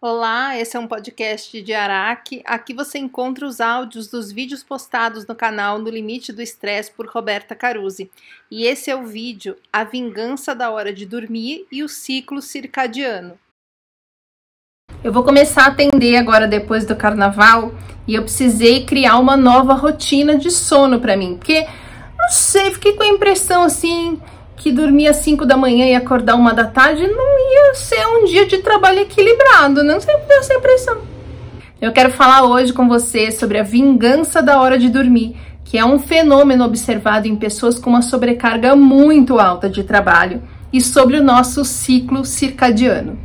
Olá, esse é um podcast de Araque. Aqui você encontra os áudios dos vídeos postados no canal No Limite do Estresse por Roberta Caruzzi. E esse é o vídeo A Vingança da Hora de Dormir e o Ciclo Circadiano. Eu vou começar a atender agora depois do carnaval e eu precisei criar uma nova rotina de sono para mim, porque não sei, fiquei com a impressão assim que dormir às 5 da manhã e acordar uma da tarde não ia ser um dia de trabalho equilibrado, não sei por essa impressão. Eu quero falar hoje com você sobre a vingança da hora de dormir, que é um fenômeno observado em pessoas com uma sobrecarga muito alta de trabalho, e sobre o nosso ciclo circadiano.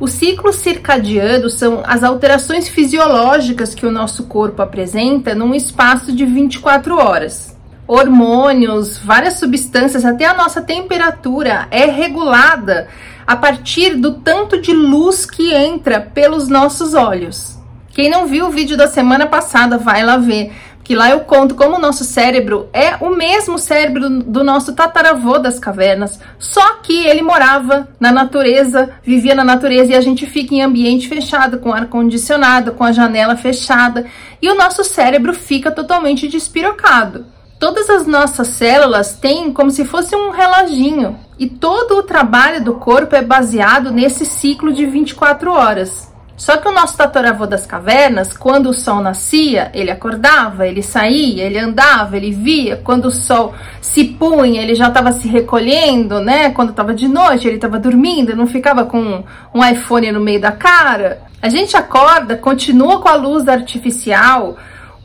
O ciclo circadiano são as alterações fisiológicas que o nosso corpo apresenta num espaço de 24 horas hormônios, várias substâncias, até a nossa temperatura é regulada a partir do tanto de luz que entra pelos nossos olhos. Quem não viu o vídeo da semana passada, vai lá ver, que lá eu conto como o nosso cérebro é o mesmo cérebro do nosso tataravô das cavernas, só que ele morava na natureza, vivia na natureza e a gente fica em ambiente fechado, com ar condicionado, com a janela fechada, e o nosso cérebro fica totalmente despirocado. Todas as nossas células têm como se fosse um reloginho e todo o trabalho do corpo é baseado nesse ciclo de 24 horas. Só que o nosso tataravô das cavernas, quando o sol nascia, ele acordava, ele saía, ele andava, ele via. Quando o sol se punha, ele já estava se recolhendo, né? Quando estava de noite, ele estava dormindo, não ficava com um iPhone no meio da cara. A gente acorda, continua com a luz artificial,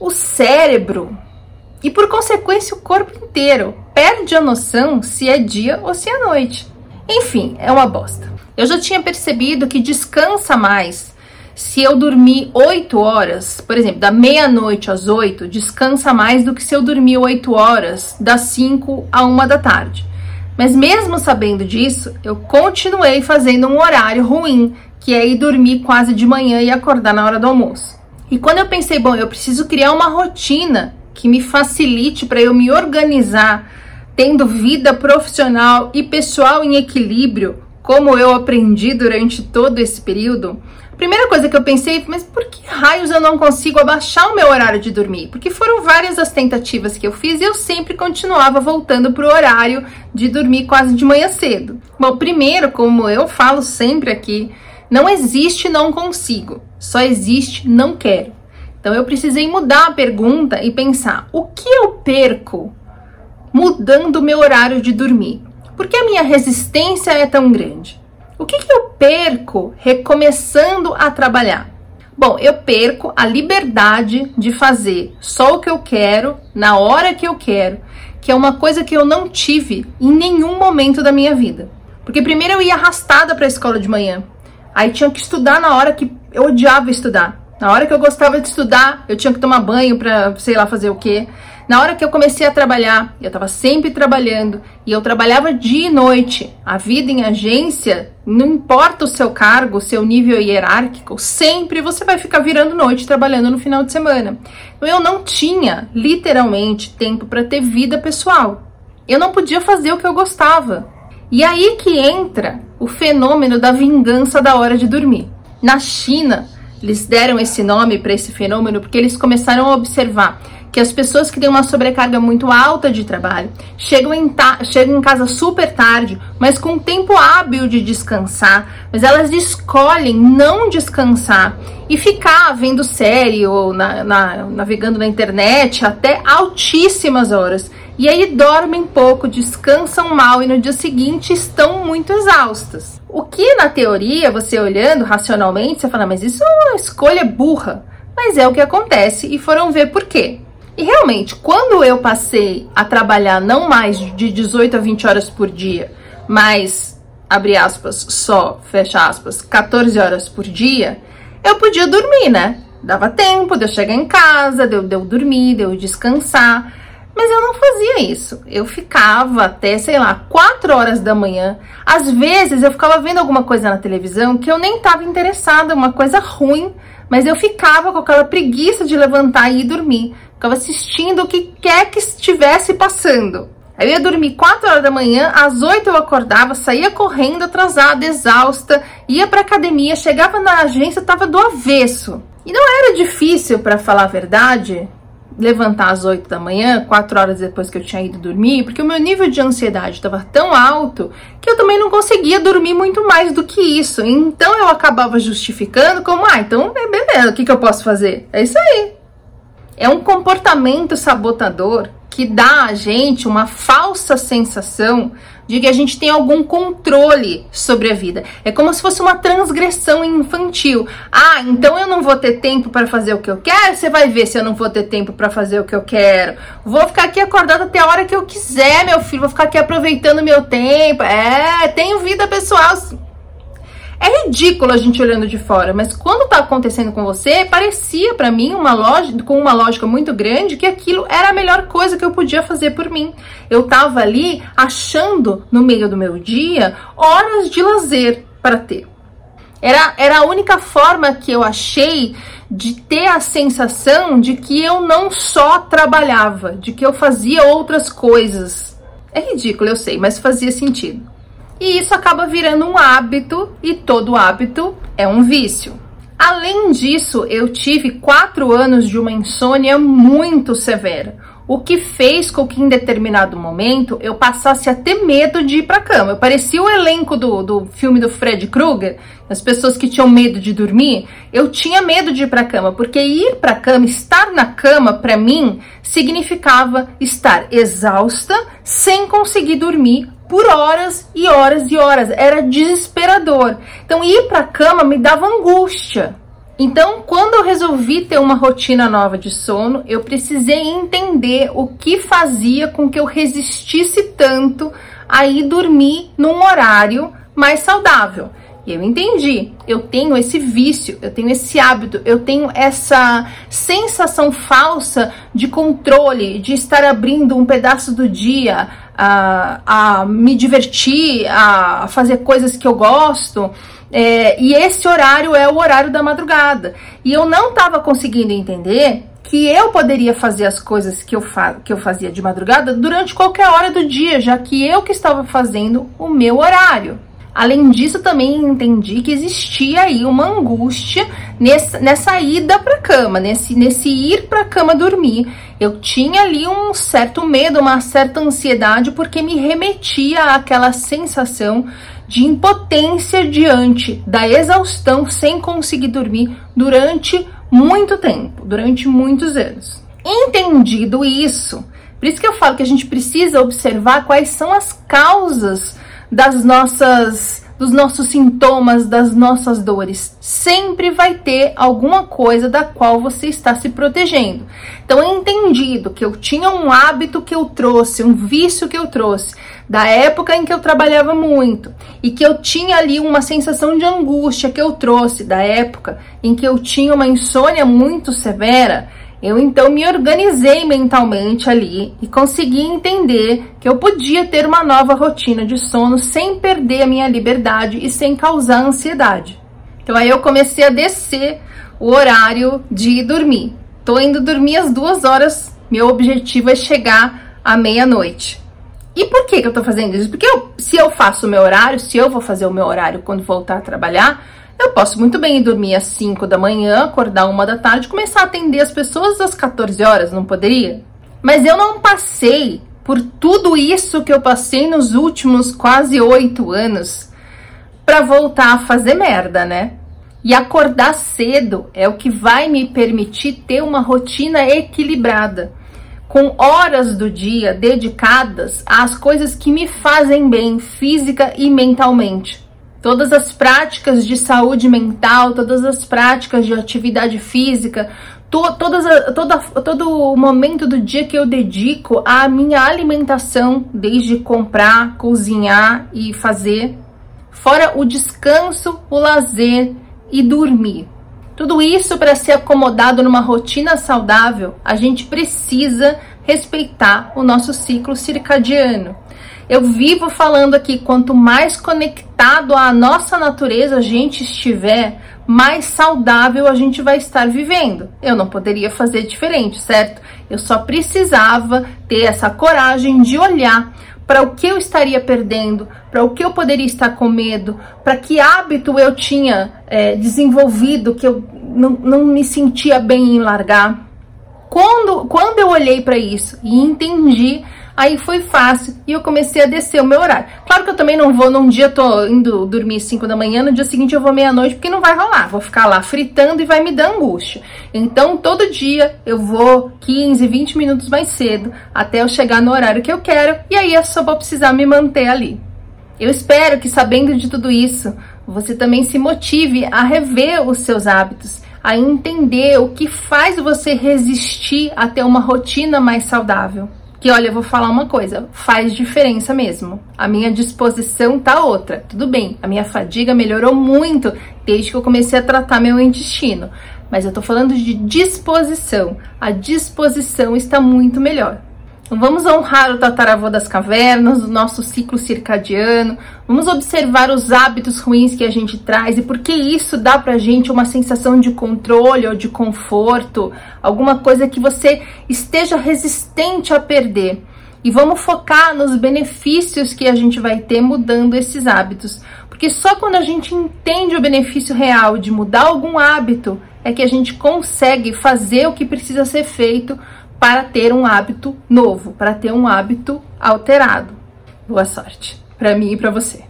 o cérebro e por consequência o corpo inteiro perde a noção se é dia ou se é noite. Enfim, é uma bosta. Eu já tinha percebido que descansa mais se eu dormir 8 horas, por exemplo, da meia-noite às 8, descansa mais do que se eu dormir 8 horas das 5 a 1 da tarde. Mas mesmo sabendo disso, eu continuei fazendo um horário ruim, que é ir dormir quase de manhã e acordar na hora do almoço. E quando eu pensei, bom, eu preciso criar uma rotina que me facilite para eu me organizar, tendo vida profissional e pessoal em equilíbrio, como eu aprendi durante todo esse período. A primeira coisa que eu pensei, mas por que raios eu não consigo abaixar o meu horário de dormir? Porque foram várias as tentativas que eu fiz e eu sempre continuava voltando para o horário de dormir quase de manhã cedo. Bom, primeiro, como eu falo sempre aqui, não existe não consigo, só existe não quero. Então eu precisei mudar a pergunta e pensar: o que eu perco mudando o meu horário de dormir? Por que a minha resistência é tão grande? O que, que eu perco recomeçando a trabalhar? Bom, eu perco a liberdade de fazer só o que eu quero, na hora que eu quero, que é uma coisa que eu não tive em nenhum momento da minha vida. Porque primeiro eu ia arrastada para a escola de manhã, aí tinha que estudar na hora que eu odiava estudar. Na hora que eu gostava de estudar, eu tinha que tomar banho para, sei lá, fazer o quê. Na hora que eu comecei a trabalhar, eu estava sempre trabalhando e eu trabalhava dia e noite. A vida em agência, não importa o seu cargo, o seu nível hierárquico, sempre você vai ficar virando noite trabalhando no final de semana. Então eu não tinha, literalmente, tempo para ter vida pessoal. Eu não podia fazer o que eu gostava. E aí que entra o fenômeno da vingança da hora de dormir. Na China, eles deram esse nome para esse fenômeno porque eles começaram a observar que as pessoas que têm uma sobrecarga muito alta de trabalho chegam em, chegam em casa super tarde, mas com tempo hábil de descansar, mas elas escolhem não descansar e ficar vendo série ou na, na, navegando na internet até altíssimas horas. E aí dormem pouco, descansam mal e no dia seguinte estão muito exaustas. O que na teoria, você olhando racionalmente, você fala, mas isso é uma escolha burra. Mas é o que acontece e foram ver por quê. E realmente, quando eu passei a trabalhar não mais de 18 a 20 horas por dia, mas, abre aspas, só, fecha aspas, 14 horas por dia, eu podia dormir, né? Dava tempo de eu chegar em casa, de eu, de eu dormir, de eu descansar. Mas eu não fazia isso. Eu ficava até, sei lá, 4 horas da manhã. Às vezes eu ficava vendo alguma coisa na televisão que eu nem estava interessada, uma coisa ruim, mas eu ficava com aquela preguiça de levantar e ir dormir. Ficava assistindo o que quer que estivesse passando. Eu ia dormir 4 horas da manhã, às 8 eu acordava, saía correndo, atrasada, exausta, ia pra academia, chegava na agência, tava do avesso. E não era difícil, para falar a verdade, levantar às 8 da manhã, 4 horas depois que eu tinha ido dormir, porque o meu nível de ansiedade estava tão alto que eu também não conseguia dormir muito mais do que isso. Então eu acabava justificando como, ah, então é beleza, o que, que eu posso fazer? É isso aí. É um comportamento sabotador que dá a gente uma falsa sensação de que a gente tem algum controle sobre a vida. É como se fosse uma transgressão infantil. Ah, então eu não vou ter tempo para fazer o que eu quero? Você vai ver se eu não vou ter tempo para fazer o que eu quero. Vou ficar aqui acordada até a hora que eu quiser, meu filho. Vou ficar aqui aproveitando meu tempo. É, tenho vida pessoal é ridículo a gente olhando de fora, mas quando tá acontecendo com você, parecia para mim uma lógica, com uma lógica muito grande que aquilo era a melhor coisa que eu podia fazer por mim. Eu tava ali achando no meio do meu dia horas de lazer para ter. Era, era a única forma que eu achei de ter a sensação de que eu não só trabalhava, de que eu fazia outras coisas. É ridículo, eu sei, mas fazia sentido. E isso acaba virando um hábito e todo hábito é um vício. Além disso, eu tive quatro anos de uma insônia muito severa, o que fez com que em determinado momento eu passasse a ter medo de ir para cama. Eu parecia o elenco do, do filme do Fred Krueger, as pessoas que tinham medo de dormir. Eu tinha medo de ir para cama, porque ir para cama, estar na cama, para mim, significava estar exausta, sem conseguir dormir por horas e horas e horas. Era desesperador. Então, ir para a cama me dava angústia. Então, quando eu resolvi ter uma rotina nova de sono, eu precisei entender o que fazia com que eu resistisse tanto a ir dormir num horário mais saudável. Eu entendi, eu tenho esse vício, eu tenho esse hábito, eu tenho essa sensação falsa de controle, de estar abrindo um pedaço do dia, a, a me divertir, a fazer coisas que eu gosto. É, e esse horário é o horário da madrugada. E eu não estava conseguindo entender que eu poderia fazer as coisas que eu, que eu fazia de madrugada durante qualquer hora do dia, já que eu que estava fazendo o meu horário. Além disso, também entendi que existia aí uma angústia nessa, nessa ida para cama, nesse, nesse ir para cama dormir. Eu tinha ali um certo medo, uma certa ansiedade, porque me remetia àquela sensação de impotência diante da exaustão sem conseguir dormir durante muito tempo, durante muitos anos. Entendido isso, por isso que eu falo que a gente precisa observar quais são as causas das nossas dos nossos sintomas, das nossas dores. Sempre vai ter alguma coisa da qual você está se protegendo. Então, é entendido que eu tinha um hábito que eu trouxe, um vício que eu trouxe, da época em que eu trabalhava muito, e que eu tinha ali uma sensação de angústia que eu trouxe, da época em que eu tinha uma insônia muito severa eu então me organizei mentalmente ali e consegui entender que eu podia ter uma nova rotina de sono sem perder a minha liberdade e sem causar ansiedade. Então aí eu comecei a descer o horário de dormir. Tô indo dormir às duas horas. Meu objetivo é chegar à meia-noite. E por que, que eu tô fazendo isso? Porque eu, se eu faço o meu horário, se eu vou fazer o meu horário quando voltar a trabalhar, eu posso muito bem dormir às 5 da manhã, acordar uma da tarde, começar a atender as pessoas às 14 horas, não poderia? Mas eu não passei por tudo isso que eu passei nos últimos quase oito anos para voltar a fazer merda, né? E acordar cedo é o que vai me permitir ter uma rotina equilibrada, com horas do dia dedicadas às coisas que me fazem bem física e mentalmente. Todas as práticas de saúde mental, todas as práticas de atividade física, to, todas toda, todo o momento do dia que eu dedico à minha alimentação, desde comprar, cozinhar e fazer, fora o descanso, o lazer e dormir. Tudo isso para ser acomodado numa rotina saudável, a gente precisa respeitar o nosso ciclo circadiano. Eu vivo falando aqui, quanto mais conectado à nossa natureza a gente estiver, mais saudável a gente vai estar vivendo. Eu não poderia fazer diferente, certo? Eu só precisava ter essa coragem de olhar para o que eu estaria perdendo, para o que eu poderia estar com medo, para que hábito eu tinha é, desenvolvido que eu não, não me sentia bem em largar. Quando, quando eu olhei para isso e entendi Aí foi fácil e eu comecei a descer o meu horário. Claro que eu também não vou, num dia tô indo dormir 5 da manhã, no dia seguinte eu vou meia-noite, porque não vai rolar. Vou ficar lá fritando e vai me dar angústia. Então, todo dia eu vou 15, 20 minutos mais cedo, até eu chegar no horário que eu quero, e aí eu só vou precisar me manter ali. Eu espero que, sabendo de tudo isso, você também se motive a rever os seus hábitos, a entender o que faz você resistir a ter uma rotina mais saudável que olha, eu vou falar uma coisa, faz diferença mesmo. A minha disposição tá outra. Tudo bem, a minha fadiga melhorou muito desde que eu comecei a tratar meu intestino, mas eu tô falando de disposição. A disposição está muito melhor. Vamos honrar o tataravô das cavernas, o nosso ciclo circadiano, vamos observar os hábitos ruins que a gente traz e por que isso dá pra gente uma sensação de controle ou de conforto, alguma coisa que você esteja resistente a perder. E vamos focar nos benefícios que a gente vai ter mudando esses hábitos. Porque só quando a gente entende o benefício real de mudar algum hábito é que a gente consegue fazer o que precisa ser feito para ter um hábito novo, para ter um hábito alterado. Boa sorte para mim e para você.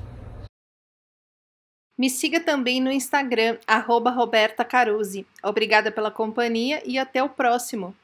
Me siga também no Instagram, arroba Roberta Caruzzi. Obrigada pela companhia e até o próximo.